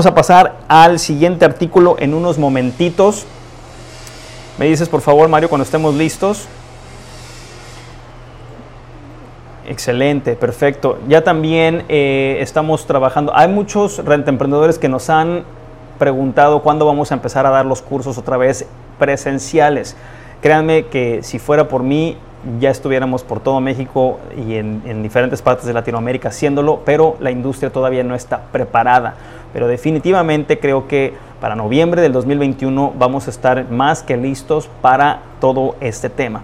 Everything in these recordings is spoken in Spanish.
Vamos a pasar al siguiente artículo en unos momentitos. Me dices por favor, Mario, cuando estemos listos. Excelente, perfecto. Ya también eh, estamos trabajando. Hay muchos rentemprendedores que nos han preguntado cuándo vamos a empezar a dar los cursos otra vez presenciales. Créanme que si fuera por mí, ya estuviéramos por todo México y en, diferentes partes de Latinoamérica haciéndolo, pero la industria todavía no está preparada. Pero definitivamente creo que para noviembre del 2021 vamos a estar más que listos para todo este tema.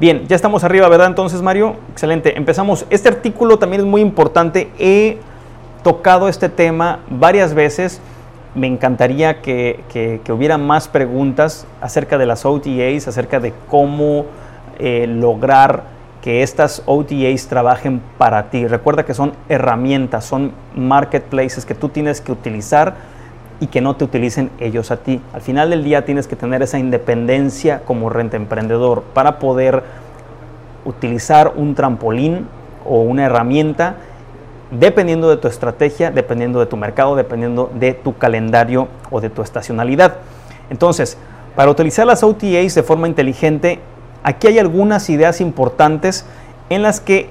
Bien, ya estamos arriba, ¿verdad? Entonces, Mario, excelente. Empezamos. Este artículo también es muy importante. He tocado este tema varias veces. Me encantaría que, que hubiera más preguntas acerca de las OTAs, acerca de cómo eh, lograr que estas OTAs trabajen para ti. Recuerda que son herramientas, son marketplaces que tú tienes que utilizar y que no te utilicen ellos a ti. Al final del día tienes que tener esa independencia como renta emprendedor para poder utilizar un trampolín o una herramienta dependiendo de tu estrategia, dependiendo de tu mercado, dependiendo de tu calendario o de tu estacionalidad. Entonces, para utilizar las OTAs de forma inteligente, Aquí hay algunas ideas importantes en las que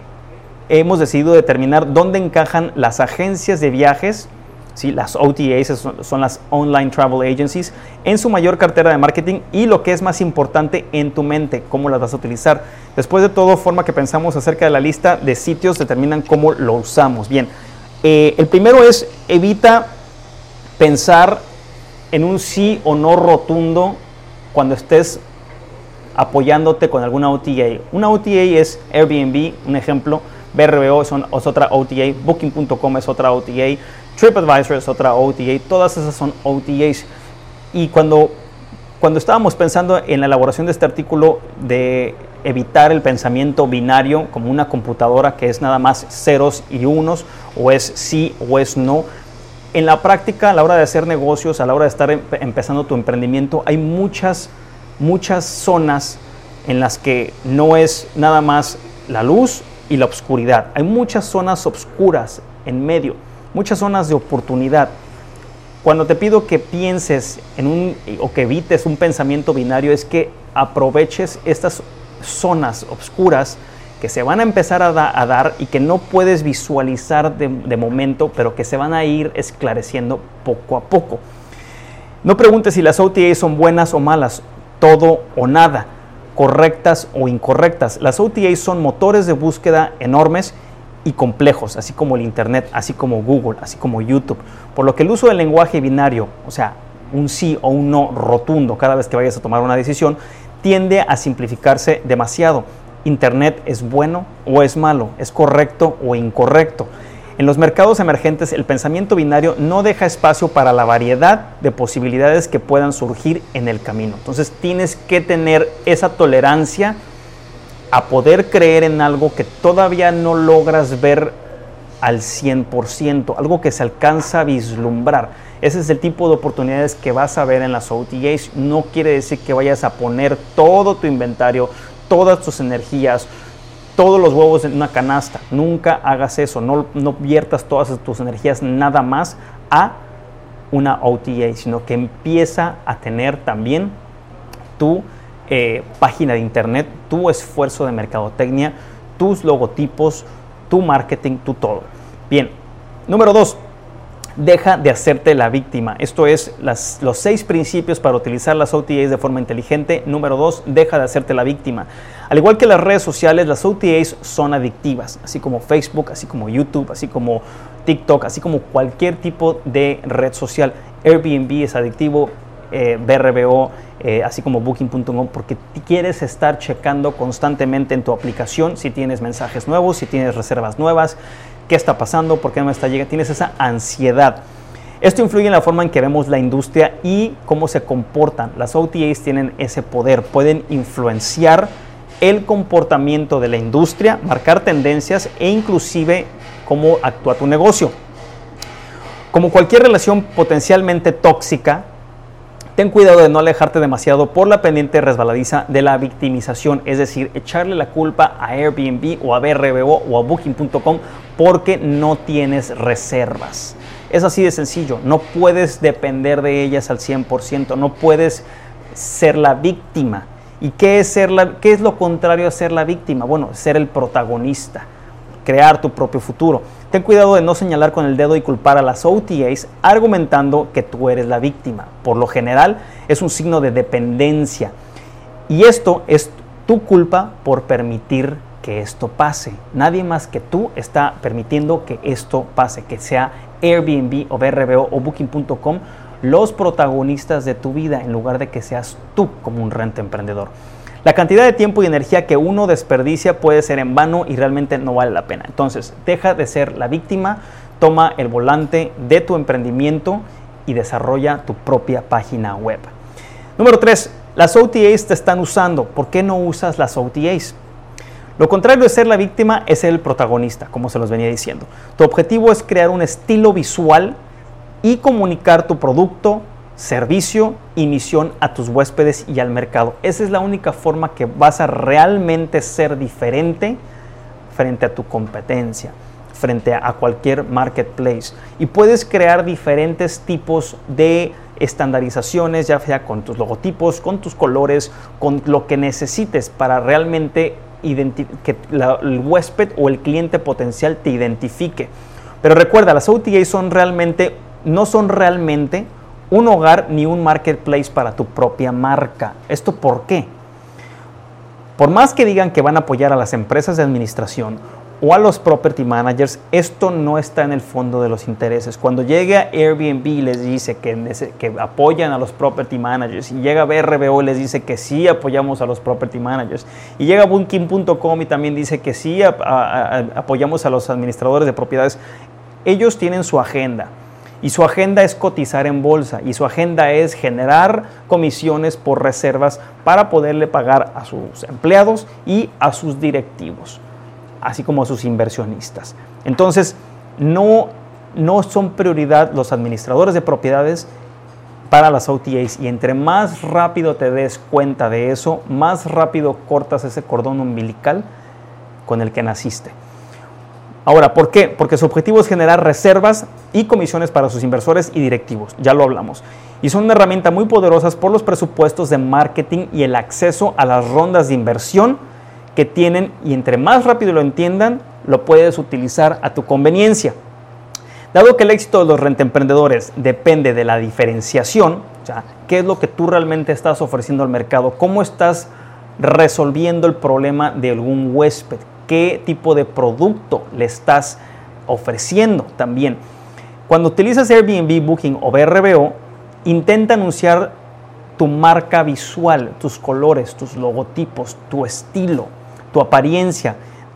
hemos decidido determinar dónde encajan las agencias de viajes, ¿sí? las OTAs son, las Online Travel Agencies, en su mayor cartera de marketing y lo que es más importante en tu mente, cómo las vas a utilizar. Después de todo, forma que pensamos acerca de la lista de sitios determinan cómo lo usamos. Bien, eh, el primero es evita pensar en un sí o no rotundo cuando estés apoyándote con alguna OTA. Una OTA es Airbnb, un ejemplo, BRBO es, otra OTA, Booking.com es otra OTA, TripAdvisor es otra OTA, todas esas son OTAs. Y cuando, cuando estábamos pensando en la elaboración de este artículo de evitar el pensamiento binario como una computadora que es nada más ceros y unos, o es sí o es no, en la práctica, a la hora de hacer negocios, a la hora de estar empezando tu emprendimiento, hay muchas muchas zonas en las que no es nada más la luz y la oscuridad. Hay muchas zonas oscuras en medio, muchas zonas de oportunidad. Cuando te pido que pienses en un o que evites un pensamiento binario es que aproveches estas zonas oscuras que se van a empezar a, dar y que no puedes visualizar de, de momento, pero que se van a ir esclareciendo poco a poco. No preguntes si las OTAs son buenas o malas todo o nada, correctas o incorrectas. Las OTAs son motores de búsqueda enormes y complejos, así como el Internet, así como Google, así como YouTube. Por lo que el uso del lenguaje binario, o sea, un sí o un no rotundo cada vez que vayas a tomar una decisión, tiende a simplificarse demasiado. Internet es bueno o es malo, es correcto o incorrecto. En los mercados emergentes el pensamiento binario no deja espacio para la variedad de posibilidades que puedan surgir en el camino. Entonces tienes que tener esa tolerancia a poder creer en algo que todavía no logras ver al 100%, algo que se alcanza a vislumbrar. Ese es el tipo de oportunidades que vas a ver en las OTAs. No quiere decir que vayas a poner todo tu inventario, todas tus energías, todos los huevos en una canasta. Nunca hagas eso. No, no viertas todas tus energías nada más a una OTA, sino que empieza a tener también tu eh, página de internet, tu esfuerzo de mercadotecnia, tus logotipos, tu marketing, tu todo. Bien, número dos, deja de hacerte la víctima. Esto es los seis principios para utilizar las OTAs de forma inteligente. Número dos, deja de hacerte la víctima. Al igual que las redes sociales, las OTAs son adictivas, así como Facebook, así como YouTube, así como TikTok, así como cualquier tipo de red social. Airbnb es adictivo, eh, BRBO, eh, así como Booking.com, porque quieres estar checando constantemente en tu aplicación si tienes mensajes nuevos, si tienes reservas nuevas, qué está pasando, por qué no me está llegando, tienes esa ansiedad. Esto influye en la forma en que vemos la industria y cómo se comportan. Las OTAs tienen ese poder, pueden influenciar el comportamiento de la industria, marcar tendencias e inclusive cómo actúa tu negocio. Como cualquier relación potencialmente tóxica, ten cuidado de no alejarte demasiado por la pendiente resbaladiza de la victimización, es decir, echarle la culpa a Airbnb o a BRBO o a Booking.com porque no tienes reservas. Es así de sencillo, no puedes depender de ellas al 100%, no puedes ser la víctima. ¿Y qué es, ser la, qué es lo contrario a ser la víctima? Bueno, ser el protagonista, crear tu propio futuro. Ten cuidado de no señalar con el dedo y culpar a las OTAs argumentando que tú eres la víctima. Por lo general es un signo de dependencia. Y esto es tu culpa por permitir que esto pase. Nadie más que tú está permitiendo que esto pase, que sea Airbnb o BRBO o Booking.com los protagonistas de tu vida en lugar de que seas tú como un rente emprendedor. La cantidad de tiempo y energía que uno desperdicia puede ser en vano y realmente no vale la pena. Entonces, deja de ser la víctima, toma el volante de tu emprendimiento y desarrolla tu propia página web. Número 3. Las OTAs te están usando. ¿Por qué no usas las OTAs? Lo contrario de ser la víctima es ser el protagonista, como se los venía diciendo. Tu objetivo es crear un estilo visual y comunicar tu producto, servicio y misión a tus huéspedes y al mercado. Esa es la única forma que vas a realmente ser diferente frente a tu competencia, frente a cualquier marketplace. Y puedes crear diferentes tipos de estandarizaciones, ya sea con tus logotipos, con tus colores, con lo que necesites para realmente que el huésped o el cliente potencial te identifique. Pero recuerda, las OTAs son realmente, no son realmente un hogar ni un marketplace para tu propia marca. ¿Esto por qué? Por más que digan que van a apoyar a las empresas de administración o a los property managers, esto no está en el fondo de los intereses. Cuando llega Airbnb y les dice que, apoyan a los property managers, y llega BRBO y les dice que sí apoyamos a los property managers, y llega Booking.com y también dice que sí apoyamos a los administradores de propiedades, ellos tienen su agenda. Y su agenda es cotizar en bolsa y su agenda es generar comisiones por reservas para poderle pagar a sus empleados y a sus directivos así como a sus inversionistas. Entonces, no, no son prioridad los administradores de propiedades para las OTAs y entre más rápido te des cuenta de eso, más rápido cortas ese cordón umbilical con el que naciste. Ahora, ¿por qué? Porque su objetivo es generar reservas y comisiones para sus inversores y directivos, ya lo hablamos. Y son una herramienta muy poderosa por los presupuestos de marketing y el acceso a las rondas de inversión que tienen y entre más rápido lo entiendan, lo puedes utilizar a tu conveniencia. Dado que el éxito de los rentemprendedores depende de la diferenciación, o sea, qué es lo que tú realmente estás ofreciendo al mercado, cómo estás resolviendo el problema de algún huésped, qué tipo de producto le estás ofreciendo también. Cuando utilizas Airbnb, Booking o BRBO, intenta anunciar tu marca visual, tus colores, tus logotipos, tu estilo tu apariencia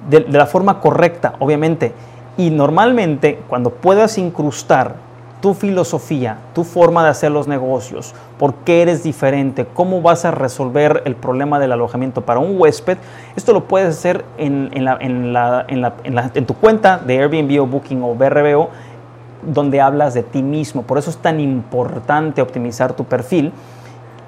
de, la forma correcta, obviamente. Y normalmente cuando puedas incrustar tu filosofía, tu forma de hacer los negocios, por qué eres diferente, cómo vas a resolver el problema del alojamiento para un huésped, esto lo puedes hacer en, en, tu cuenta de Airbnb o Booking o BRBO, donde hablas de ti mismo. Por eso es tan importante optimizar tu perfil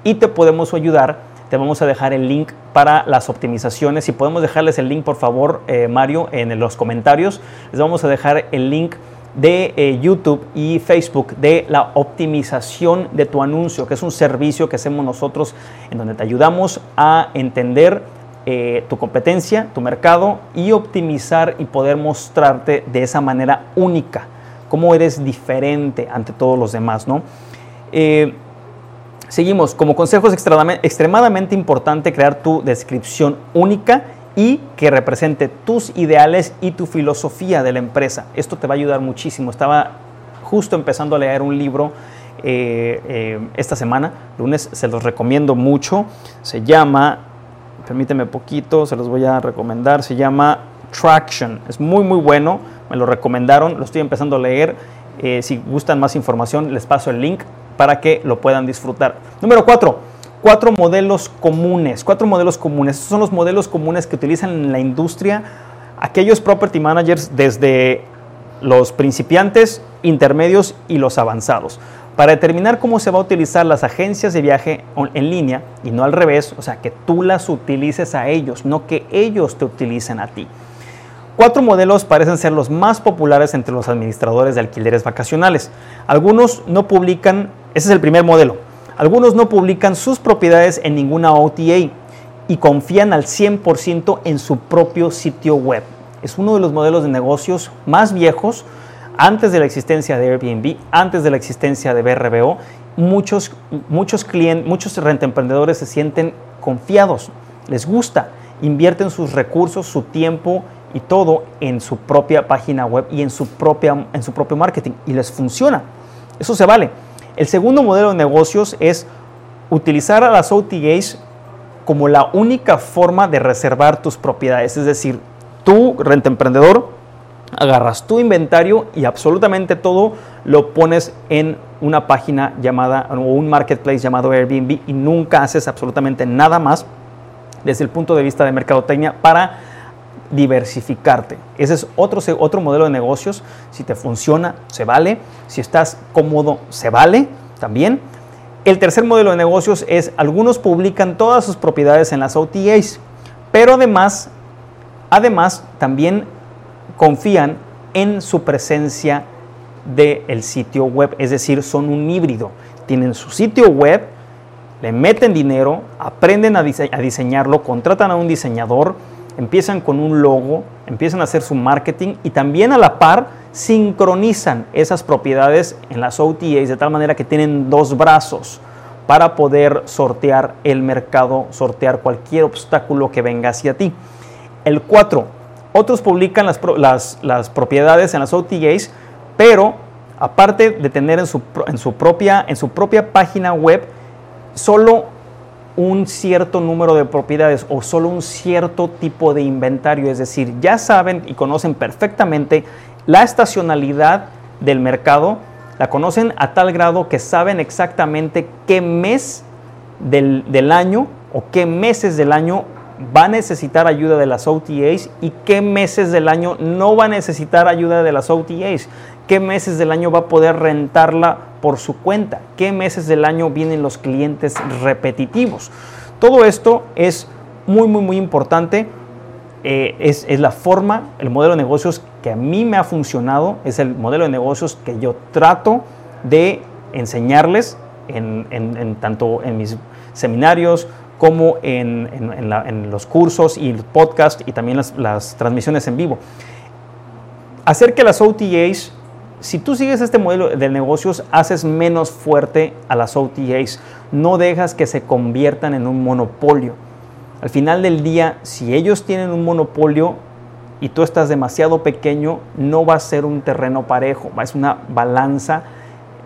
y te podemos ayudar te vamos a dejar el link para las optimizaciones. Si podemos dejarles el link, por favor, eh, Mario, en los comentarios, les vamos a dejar el link de eh, YouTube y Facebook de la optimización de tu anuncio, que es un servicio que hacemos nosotros en donde te ayudamos a entender eh, tu competencia, tu mercado y optimizar y poder mostrarte de esa manera única, cómo eres diferente ante todos los demás, ¿no? Seguimos, como consejo es extremadamente importante crear tu descripción única y que represente tus ideales y tu filosofía de la empresa. Esto te va a ayudar muchísimo. Estaba justo empezando a leer un libro eh, eh, esta semana, lunes, se los recomiendo mucho. Se llama, permíteme poquito, se los voy a recomendar, se llama Traction. Es muy, muy bueno, me lo recomendaron, lo estoy empezando a leer. Eh, si gustan más información, les paso el link para que lo puedan disfrutar. Número cuatro, cuatro modelos comunes. Cuatro modelos comunes. Estos son los modelos comunes que utilizan en la industria aquellos property managers desde los principiantes, intermedios y los avanzados. Para determinar cómo se va a utilizar las agencias de viaje en línea y no al revés, o sea, que tú las utilices a ellos, no que ellos te utilicen a ti. Cuatro modelos parecen ser los más populares entre los administradores de alquileres vacacionales. Algunos no publican, ese es el primer modelo, algunos no publican sus propiedades en ninguna OTA y confían al 100% en su propio sitio web. Es uno de los modelos de negocios más viejos antes de la existencia de Airbnb, antes de la existencia de BRBO. Muchos, muchos clientes, muchos rentemprendedores se sienten confiados, les gusta, invierten sus recursos, su tiempo y todo en su propia página web y en su, propia, en su propio marketing y les funciona. Eso se vale. El segundo modelo de negocios es utilizar a las OTAs como la única forma de reservar tus propiedades. Es decir, tú, renta emprendedor, agarras tu inventario y absolutamente todo lo pones en una página llamada o un marketplace llamado Airbnb y nunca haces absolutamente nada más desde el punto de vista de mercadotecnia para diversificarte. Ese es otro, otro modelo de negocios. Si te funciona, se vale. Si estás cómodo, se vale también. El tercer modelo de negocios es algunos publican todas sus propiedades en las OTAs, pero además, además también confían en su presencia del sitio web, es decir, son un híbrido. Tienen su sitio web, le meten dinero, aprenden a, a diseñarlo, contratan a un diseñador, empiezan con un logo, empiezan a hacer su marketing y también a la par sincronizan esas propiedades en las OTAs de tal manera que tienen dos brazos para poder sortear el mercado, sortear cualquier obstáculo que venga hacia ti. El 4. Otros publican las, propiedades en las OTAs, pero aparte de tener en su, propia, en su propia página web solo un cierto número de propiedades o solo un cierto tipo de inventario. Es decir, ya saben y conocen perfectamente la estacionalidad del mercado, la conocen a tal grado que saben exactamente qué mes del, del año o qué meses del año va a necesitar ayuda de las OTAs y qué meses del año no va a necesitar ayuda de las OTAs, qué meses del año va a poder rentarla por su cuenta, qué meses del año vienen los clientes repetitivos. Todo esto es muy, muy, muy importante. Eh, es, la forma, el modelo de negocios que a mí me ha funcionado, es el modelo de negocios que yo trato de enseñarles en, tanto en mis seminarios como en, los cursos y el podcast y también las, las transmisiones en vivo. Hacer que las OTAs si tú sigues este modelo de negocios, haces menos fuerte a las OTAs, no dejas que se conviertan en un monopolio. Al final del día, si ellos tienen un monopolio y tú estás demasiado pequeño, no va a ser un terreno parejo, es una balanza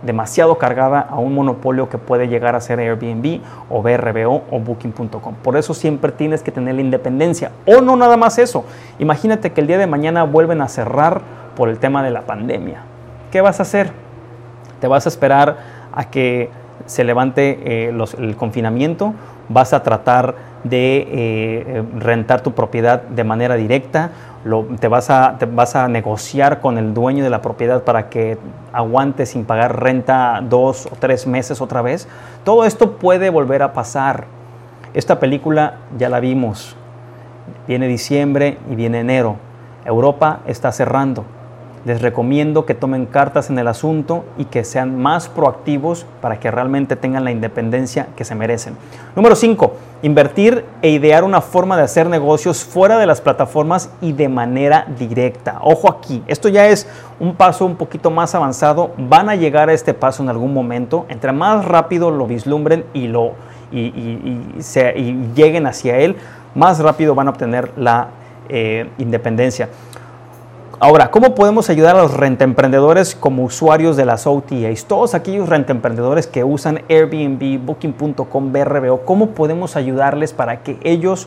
demasiado cargada a un monopolio que puede llegar a ser Airbnb o BRBO o Booking.com. Por eso siempre tienes que tener la independencia. O no nada más eso. Imagínate que el día de mañana vuelven a cerrar por el tema de la pandemia. ¿Qué vas a hacer? ¿Te vas a esperar a que se levante eh, el confinamiento? ¿Vas a tratar de eh, rentar tu propiedad de manera directa? te, vas a, vas a negociar con el dueño de la propiedad para que aguante sin pagar renta dos o tres meses otra vez? Todo esto puede volver a pasar. Esta película ya la vimos. Viene diciembre y viene enero. Europa está cerrando les recomiendo que tomen cartas en el asunto y que sean más proactivos para que realmente tengan la independencia que se merecen. Número 5. Invertir e idear una forma de hacer negocios fuera de las plataformas y de manera directa. Ojo aquí, esto ya es un paso un poquito más avanzado. Van a llegar a este paso en algún momento. Entre más rápido lo vislumbren y, lo, y, lleguen hacia él, más rápido van a obtener la eh, independencia. Ahora, ¿cómo podemos ayudar a los rentemprendedores como usuarios de las OTAs? Todos aquellos rentemprendedores que usan Airbnb, Booking.com, BRBO, ¿cómo podemos ayudarles para que ellos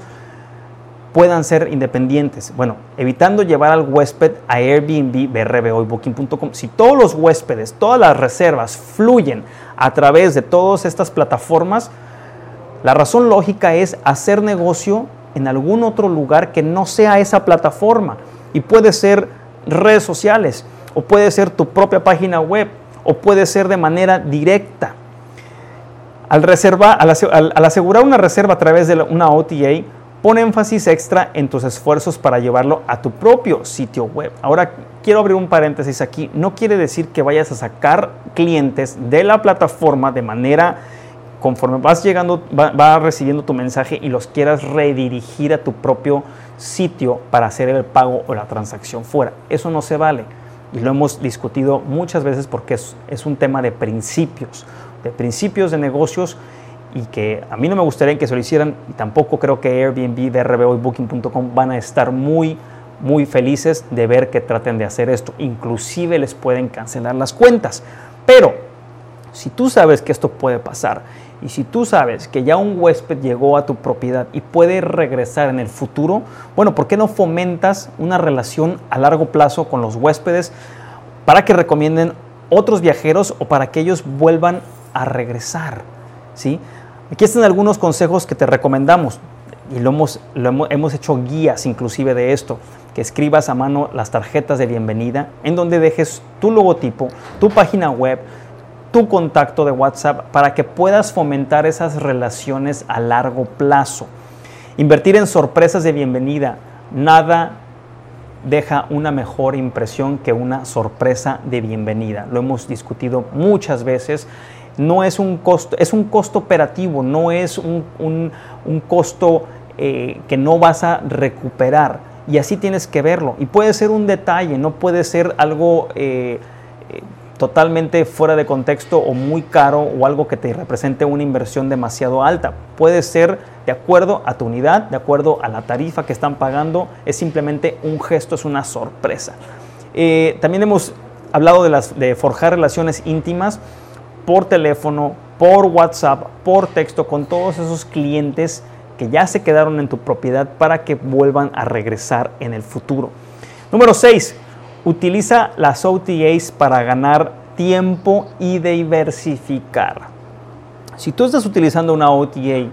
puedan ser independientes? Bueno, evitando llevar al huésped a Airbnb, BRBO y Booking.com. Si todos los huéspedes, todas las reservas fluyen a través de todas estas plataformas, la razón lógica es hacer negocio en algún otro lugar que no sea esa plataforma. Y puede ser redes sociales, o puede ser tu propia página web, o puede ser de manera directa. Al, reservar, al, asegurar una reserva a través de una OTA, Pon énfasis extra en tus esfuerzos para llevarlo a tu propio sitio web. Ahora quiero abrir un paréntesis aquí. No quiere decir que vayas a sacar clientes de la plataforma de manera conforme vas llegando, va, recibiendo tu mensaje y los quieras redirigir a tu propio sitio para hacer el pago o la transacción fuera. Eso no se vale. Y lo hemos discutido muchas veces porque es, un tema de principios, de principios de negocios y que a mí no me gustaría que se lo hicieran y tampoco creo que Airbnb, DRBO y Booking.com van a estar muy muy felices de ver que traten de hacer esto. Inclusive les pueden cancelar las cuentas. Pero si tú sabes que esto puede pasar y si tú sabes que ya un huésped llegó a tu propiedad y puede regresar en el futuro, bueno, ¿por qué no fomentas una relación a largo plazo con los huéspedes para que recomienden otros viajeros o para que ellos vuelvan a regresar? ¿Sí? Aquí están algunos consejos que te recomendamos y lo hemos, hemos, hecho guías inclusive de esto, que escribas a mano las tarjetas de bienvenida en donde dejes tu logotipo, tu página web, tu contacto de WhatsApp para que puedas fomentar esas relaciones a largo plazo. Invertir en sorpresas de bienvenida. Nada deja una mejor impresión que una sorpresa de bienvenida. Lo hemos discutido muchas veces no es un costo, es un costo operativo, no es un, costo eh, que no vas a recuperar. Y así tienes que verlo. Y puede ser un detalle, no puede ser algo eh, totalmente fuera de contexto o muy caro o algo que te represente una inversión demasiado alta. Puede ser de acuerdo a tu unidad, de acuerdo a la tarifa que están pagando. Es simplemente un gesto, es una sorpresa. también hemos hablado de, de forjar relaciones íntimas por teléfono, por WhatsApp, por texto con todos esos clientes que ya se quedaron en tu propiedad para que vuelvan a regresar en el futuro. Número 6. Utiliza las OTAs para ganar tiempo y diversificar. Si tú estás utilizando una OTA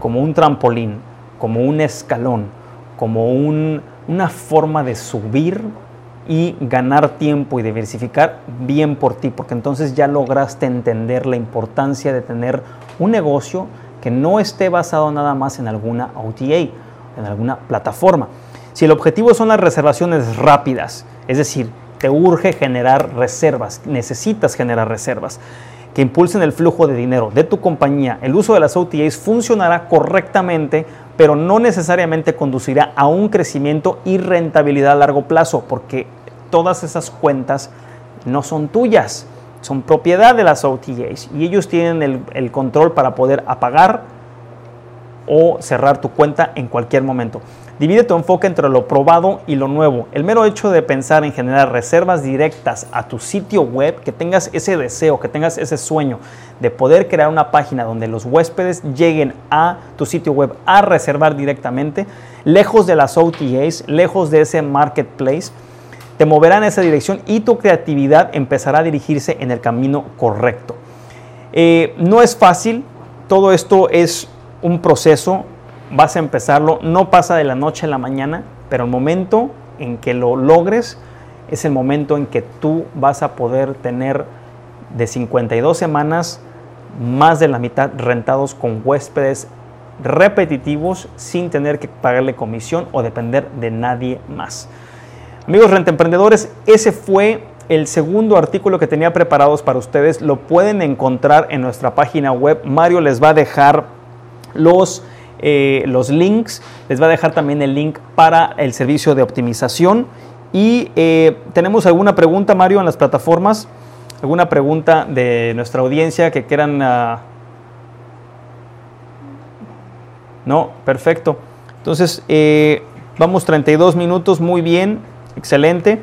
como un trampolín, como un escalón, como una forma de subir y ganar tiempo y diversificar bien por ti, porque entonces ya lograste entender la importancia de tener un negocio que no esté basado nada más en alguna OTA, en alguna plataforma. Si el objetivo son las reservaciones rápidas, es decir, te urge generar reservas, necesitas generar reservas que impulsen el flujo de dinero de tu compañía, el uso de las OTAs funcionará correctamente, pero no necesariamente conducirá a un crecimiento y rentabilidad a largo plazo, porque todas esas cuentas no son tuyas, son propiedad de las OTAs y ellos tienen el, el control para poder apagar o cerrar tu cuenta en cualquier momento. Divide tu enfoque entre lo probado y lo nuevo. El mero hecho de pensar en generar reservas directas a tu sitio web, que tengas ese deseo, que tengas ese sueño de poder crear una página donde los huéspedes lleguen a tu sitio web a reservar directamente, lejos de las OTAs, lejos de ese marketplace, te moverá en esa dirección y tu creatividad empezará a dirigirse en el camino correcto. Eh, no es fácil, todo esto es un proceso, vas a empezarlo, no pasa de la noche a la mañana, pero el momento en que lo logres es el momento en que tú vas a poder tener de 52 semanas más de la mitad rentados con huéspedes repetitivos sin tener que pagarle comisión o depender de nadie más. Amigos rentemprendedores, ese fue el segundo artículo que tenía preparados para ustedes. Lo pueden encontrar en nuestra página web. Mario les va a dejar los eh, los links. Les va a dejar también el link para el servicio de optimización. Y eh, tenemos alguna pregunta, Mario, en las plataformas. ¿Alguna pregunta de nuestra audiencia que quieran... Ah? No, perfecto. Entonces, eh, vamos 32 minutos, muy bien, excelente.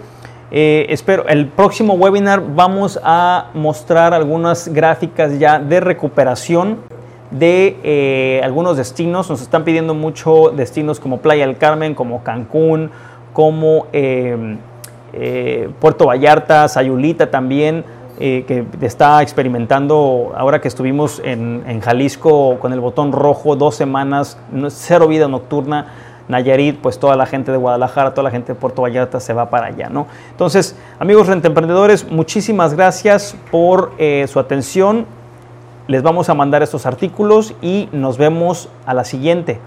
espero, el próximo webinar vamos a mostrar algunas gráficas ya de recuperación de eh, algunos destinos. Nos están pidiendo mucho destinos como Playa del Carmen, como Cancún, como em, eh, Puerto Vallarta, Sayulita también, eh, que está experimentando, ahora que estuvimos en, en, Jalisco con el botón rojo, dos semanas, cero vida nocturna. Nayarit, pues toda la gente de Guadalajara, toda la gente de Puerto Vallarta se va para allá, ¿no? Entonces, amigos rentemprendedores, muchísimas gracias por su atención les vamos a mandar estos artículos y nos vemos a la siguiente.